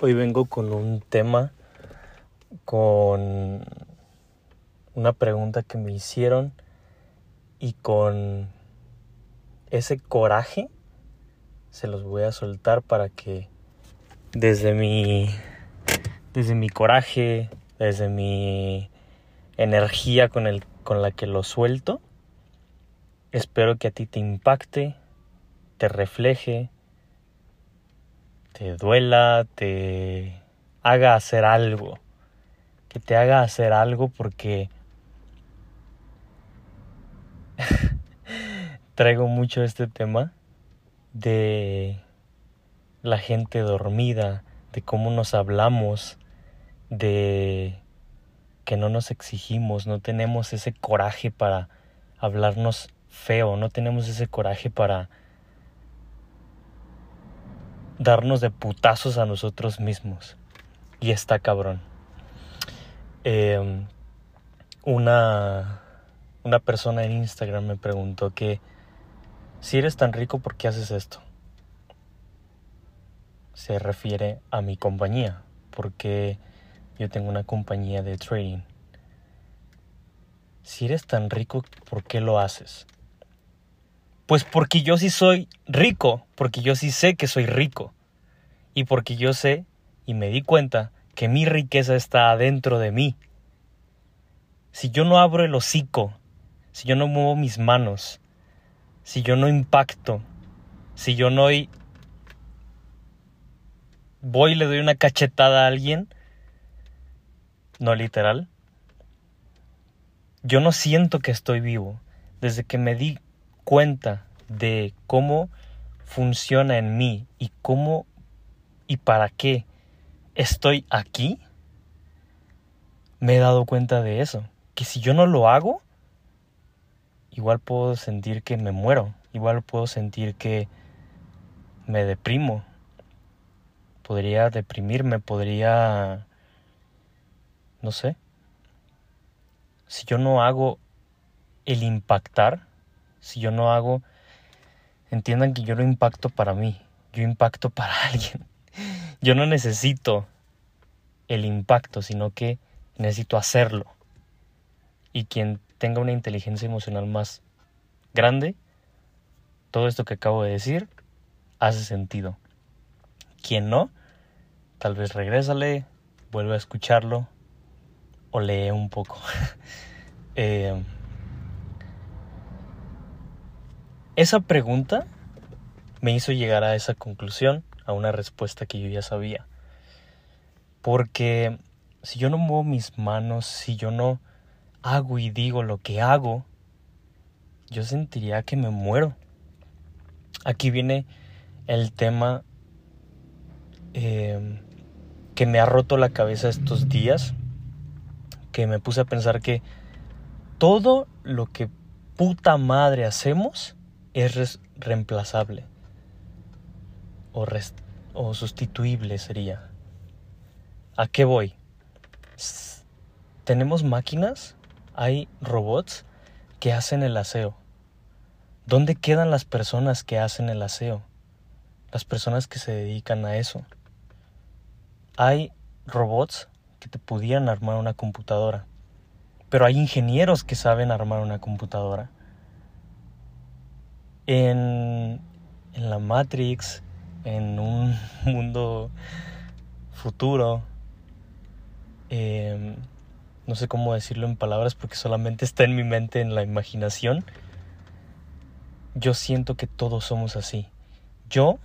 Hoy vengo con un tema, con una pregunta que me hicieron y con ese coraje se los voy a soltar para que desde mi desde mi coraje, desde mi energía con el con la que lo suelto, espero que a ti te impacte, te refleje, te duela, te haga hacer algo, que te haga hacer algo porque traigo mucho este tema de la gente dormida, de cómo nos hablamos, de que no nos exigimos, no tenemos ese coraje para hablarnos feo, no tenemos ese coraje para darnos de putazos a nosotros mismos. Y está cabrón. Em, una, una persona en Instagram me preguntó que si eres tan rico, ¿por qué haces esto? Se refiere a mi compañía, porque yo tengo una compañía de trading. Si eres tan rico, ¿por qué lo haces? Pues porque yo sí soy rico, porque yo sí sé que soy rico. Y porque yo sé y me di cuenta que mi riqueza está adentro de mí. Si yo no abro el hocico, si yo no muevo mis manos, si yo no impacto, si yo no voy y le doy una cachetada a alguien, no literal, yo no siento que estoy vivo. Desde que me di cuenta de cómo funciona en mí y cómo y para qué estoy aquí, me he dado cuenta de eso. Que si yo no lo hago, igual puedo sentir que me muero, igual puedo sentir que me deprimo. Podría deprimirme, podría... no sé. Si yo no hago el impactar, si yo no hago, entiendan que yo no impacto para mí, yo impacto para alguien. Yo no necesito el impacto, sino que necesito hacerlo. Y quien tenga una inteligencia emocional más grande, todo esto que acabo de decir hace sentido. Quien no, tal vez regrésale, vuelve a escucharlo o lee un poco. eh, Esa pregunta me hizo llegar a esa conclusión, a una respuesta que yo ya sabía. Porque si yo no muevo mis manos, si yo no hago y digo lo que hago, yo sentiría que me muero. Aquí viene el tema eh, que me ha roto la cabeza estos días, que me puse a pensar que todo lo que puta madre hacemos, es reemplazable o, sustituible sería. ¿A qué voy? Tenemos máquinas, hay robots que hacen el aseo. ¿Dónde quedan las personas que hacen el aseo? Las personas que se dedican a eso. Hay robots que te pudieran armar una computadora, pero hay ingenieros que saben armar una computadora en, la Matrix, en un mundo futuro, em, no sé cómo decirlo en palabras porque solamente está en mi mente, en la imaginación, yo siento que todos somos así. Yo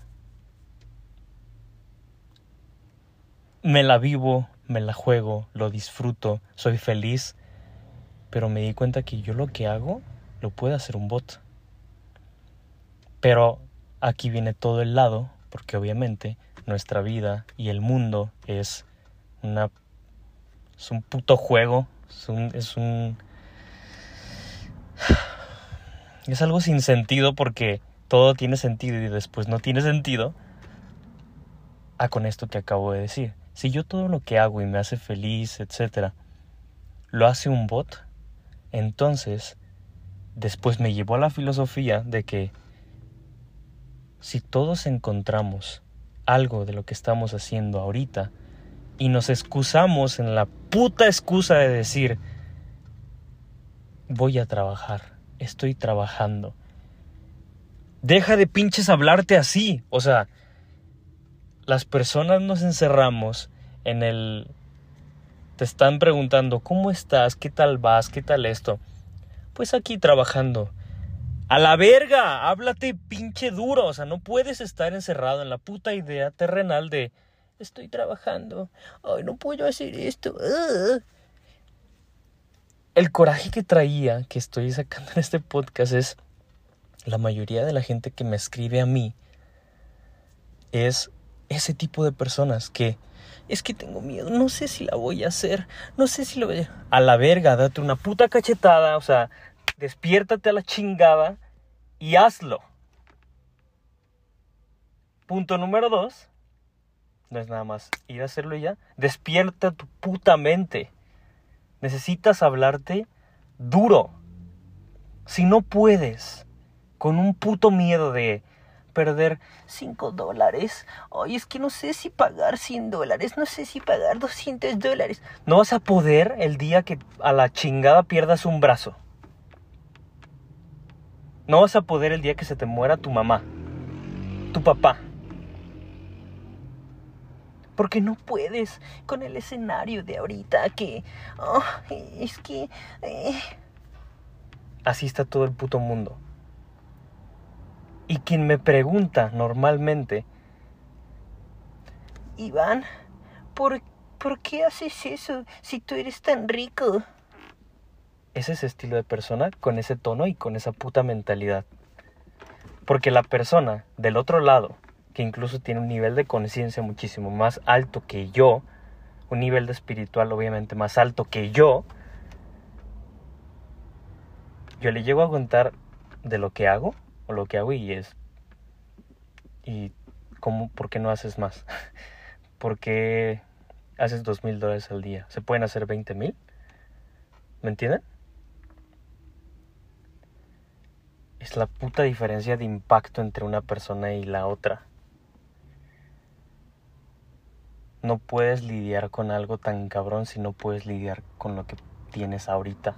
me la vivo, me la juego, lo disfruto, soy feliz, pero me di cuenta que yo lo que hago lo puede hacer un bot. Pero aquí viene todo el lado, porque obviamente nuestra vida y el mundo es una es un puto juego, es un, es un es algo sin sentido porque todo tiene sentido y después no tiene sentido. Ah, con esto que acabo de decir. Si yo todo lo que hago y me hace feliz, etcétera, lo hace un bot, entonces después me llevó a la filosofía de que si todos encontramos algo de lo que estamos haciendo ahorita y nos excusamos en la puta excusa de decir, voy a trabajar, estoy trabajando. Deja de pinches hablarte así. O sea, las personas nos encerramos en el... Te están preguntando, ¿cómo estás? ¿Qué tal vas? ¿Qué tal esto? Pues aquí trabajando. A la verga, háblate pinche duro. O sea, no puedes estar encerrado en la puta idea terrenal de estoy trabajando. Ay, no puedo hacer esto. El coraje que traía, que estoy sacando en este podcast, es la mayoría de la gente que me escribe a mí es ese tipo de personas que es que tengo miedo, no sé si la voy a hacer, no sé si lo voy a... A la verga, date una puta cachetada, o sea, despiértate a la chingada y hazlo. Punto número dos, no es nada más ir a hacerlo ya, despierta tu puta mente. Necesitas hablarte duro. Si no puedes, con un puto miedo de perder 5 dólares. Ay, es que no sé si pagar 100 dólares, no sé si pagar 200 dólares. No vas a poder el día que a la chingada pierdas un brazo. No vas a poder el día que se te muera tu mamá, tu papá. Porque no puedes con el escenario de ahorita que... Oh, es que... Eh. Así está todo el puto mundo. Y quien me pregunta normalmente, Iván, ¿por, ¿por qué haces eso si tú eres tan rico? Es ese estilo de persona con ese tono y con esa puta mentalidad. Porque la persona del otro lado, que incluso tiene un nivel de conciencia muchísimo más alto que yo, un nivel de espiritual obviamente más alto que yo, yo le llego a contar de lo que hago o lo que hago y es y cómo por qué no haces más por qué haces dos mil dólares al día se pueden hacer veinte mil ¿me entienden? La puta diferencia de impacto entre una persona y la otra. No puedes lidiar con algo tan cabrón si no puedes lidiar con lo que tienes ahorita.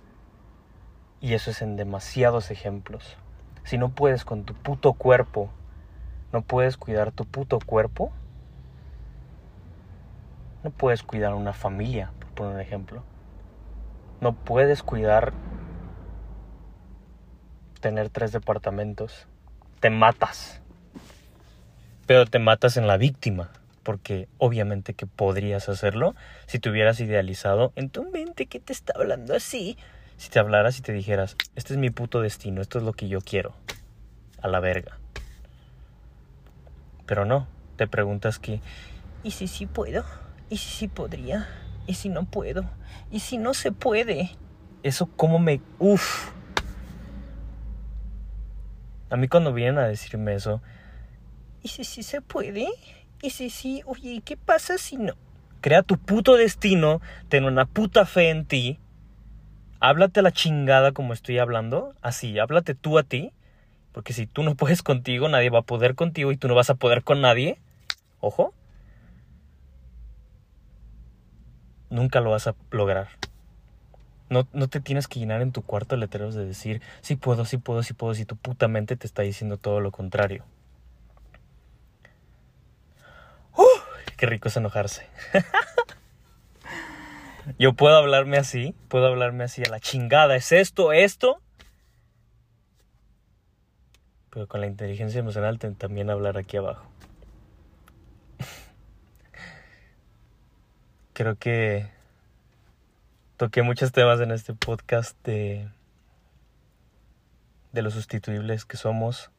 Y eso es en demasiados ejemplos. Si no puedes con tu puto cuerpo, no puedes cuidar tu puto cuerpo, no puedes cuidar una familia, por poner un ejemplo. No puedes cuidar tener tres departamentos. Te matas. Pero te matas en la víctima. Porque obviamente que podrías hacerlo si te hubieras idealizado en tu mente que te está hablando así si te hablaras y te dijeras, este es mi puto destino, esto es lo que yo quiero, a la verga. Pero no, te preguntas que, ¿y si sí puedo? ¿Y si sí podría? ¿Y si no puedo? ¿Y si no se puede? Eso como me... Uf. A mí cuando vienen a decirme eso, ¿y si sí se puede? ¿Y si sí? Oye, ¿qué pasa si no? Crea tu puto destino, ten una puta fe en ti háblate la chingada como estoy hablando, así, háblate tú a ti, porque si tú no puedes contigo, nadie va a poder contigo y tú no vas a poder con nadie, ojo, nunca lo vas a lograr. No, no te tienes que llenar en tu cuarto letreros de decir, sí puedo, sí puedo, sí puedo, si tu puta mente te está diciendo todo lo contrario. ¡Uh! Qué rico es enojarse. Yo puedo hablarme así, puedo hablarme así a la chingada. ¿Es esto, esto? Pero con la inteligencia emocional también hablar aquí abajo. Creo que toqué muchos temas en este podcast de, de lo sustituibles que somos.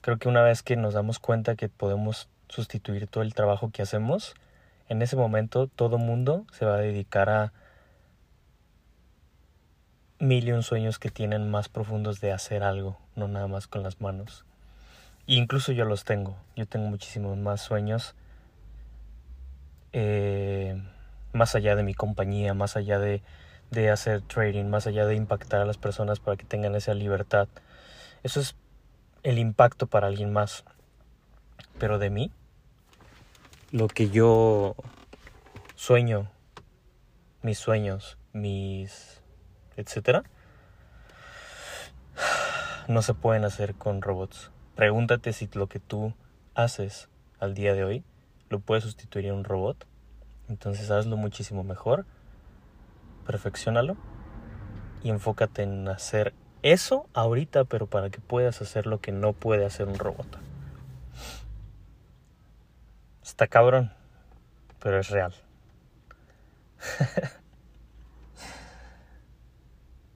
Creo que una vez que nos damos cuenta que podemos sustituir todo el trabajo que hacemos, en ese momento todo mundo se va a dedicar a mil y un sueños que tienen más profundos de hacer algo, no nada más con las manos. E incluso yo los tengo, yo tengo muchísimos más sueños, eh, más allá de mi compañía, más allá de, de hacer trading, más allá de impactar a las personas para que tengan esa libertad. Eso es el impacto para alguien más. Pero de mí, lo que yo sueño, mis sueños, mis etcétera, no se pueden hacer con robots. Pregúntate si lo que tú haces al día de hoy lo puedes sustituir en un robot. Entonces hazlo muchísimo mejor, perfeccionalo y enfócate en hacer eso ahorita, pero para que puedas hacer lo que no puede hacer un robot. Está cabrón, pero es real.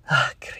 ah, qué